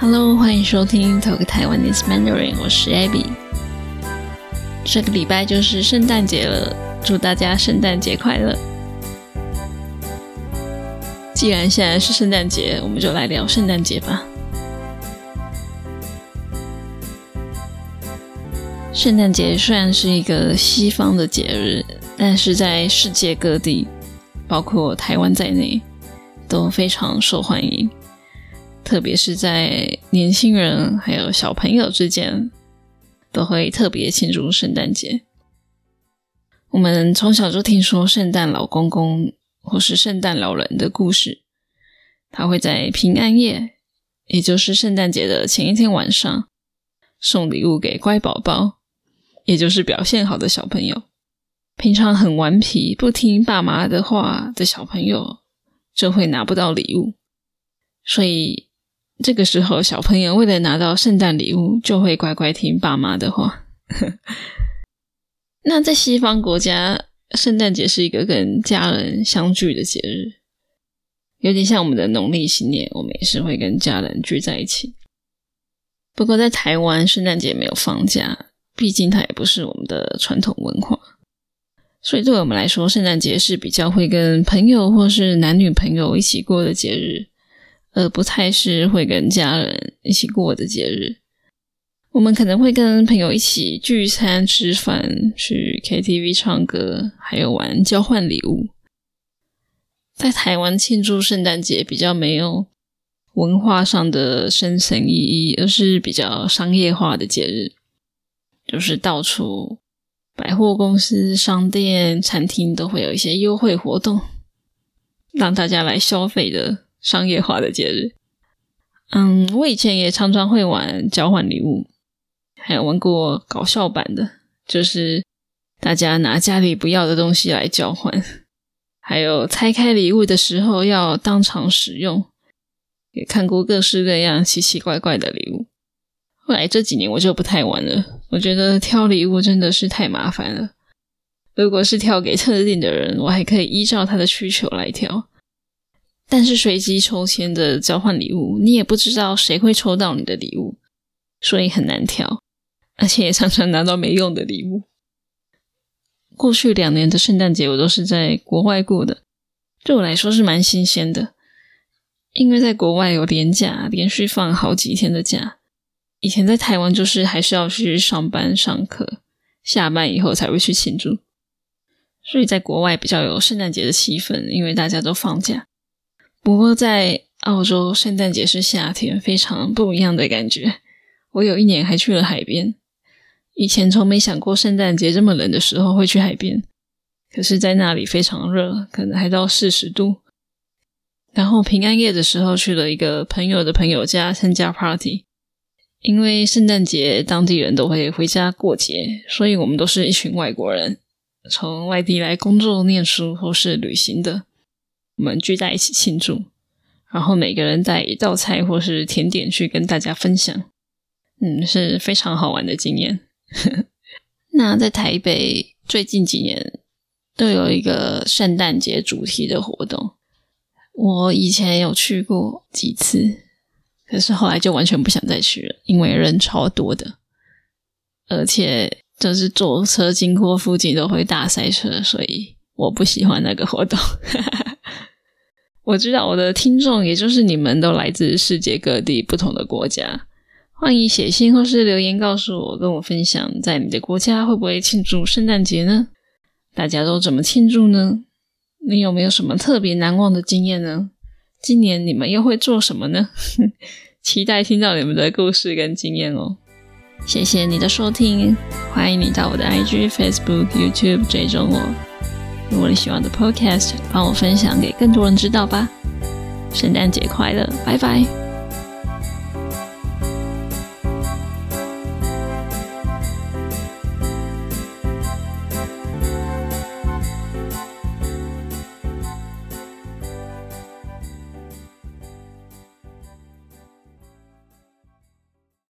Hello，欢迎收听 Talk Taiwanese Mandarin，我是 Abby。这个礼拜就是圣诞节了，祝大家圣诞节快乐！既然现在是圣诞节，我们就来聊圣诞节吧。圣诞节虽然是一个西方的节日，但是在世界各地，包括台湾在内，都非常受欢迎。特别是在年轻人还有小朋友之间，都会特别庆祝圣诞节。我们从小就听说圣诞老公公或是圣诞老人的故事，他会在平安夜，也就是圣诞节的前一天晚上，送礼物给乖宝宝。也就是表现好的小朋友，平常很顽皮、不听爸妈的话的小朋友，就会拿不到礼物。所以这个时候，小朋友为了拿到圣诞礼物，就会乖乖听爸妈的话。那在西方国家，圣诞节是一个跟家人相聚的节日，有点像我们的农历新年，我们也是会跟家人聚在一起。不过在台湾，圣诞节没有放假。毕竟它也不是我们的传统文化，所以对我们来说，圣诞节是比较会跟朋友或是男女朋友一起过的节日，而不太是会跟家人一起过的节日。我们可能会跟朋友一起聚餐、吃饭、去 KTV 唱歌，还有玩交换礼物。在台湾庆祝圣诞节比较没有文化上的深层意义，而是比较商业化的节日。就是到处百货公司、商店、餐厅都会有一些优惠活动，让大家来消费的商业化的节日。嗯，我以前也常常会玩交换礼物，还有玩过搞笑版的，就是大家拿家里不要的东西来交换，还有拆开礼物的时候要当场使用，也看过各式各样奇奇怪怪的礼物。后来这几年我就不太玩了，我觉得挑礼物真的是太麻烦了。如果是挑给特定的人，我还可以依照他的需求来挑。但是随机抽签的交换礼物，你也不知道谁会抽到你的礼物，所以很难挑，而且也常常拿到没用的礼物。过去两年的圣诞节我都是在国外过的，对我来说是蛮新鲜的，因为在国外有连假，连续放好几天的假。以前在台湾就是还是要去上班上课，下班以后才会去庆祝，所以在国外比较有圣诞节的气氛，因为大家都放假。不过在澳洲，圣诞节是夏天，非常不一样的感觉。我有一年还去了海边，以前从没想过圣诞节这么冷的时候会去海边，可是在那里非常热，可能还到四十度。然后平安夜的时候去了一个朋友的朋友家参加 party。因为圣诞节当地人都会回家过节，所以我们都是一群外国人，从外地来工作、念书或是旅行的，我们聚在一起庆祝，然后每个人带一道菜或是甜点去跟大家分享，嗯，是非常好玩的经验。那在台北最近几年都有一个圣诞节主题的活动，我以前有去过几次。可是后来就完全不想再去了，因为人超多的，而且就是坐车经过附近都会大塞车，所以我不喜欢那个活动。哈哈哈我知道我的听众，也就是你们，都来自世界各地不同的国家，欢迎写信或是留言告诉我，跟我分享在你的国家会不会庆祝圣诞节呢？大家都怎么庆祝呢？你有没有什么特别难忘的经验呢？今年你们又会做什么呢？期待听到你们的故事跟经验哦！谢谢你的收听，欢迎你到我的 IG、Facebook、YouTube 追踪我。如果你喜欢的 Podcast，帮我分享给更多人知道吧！圣诞节快乐，拜拜！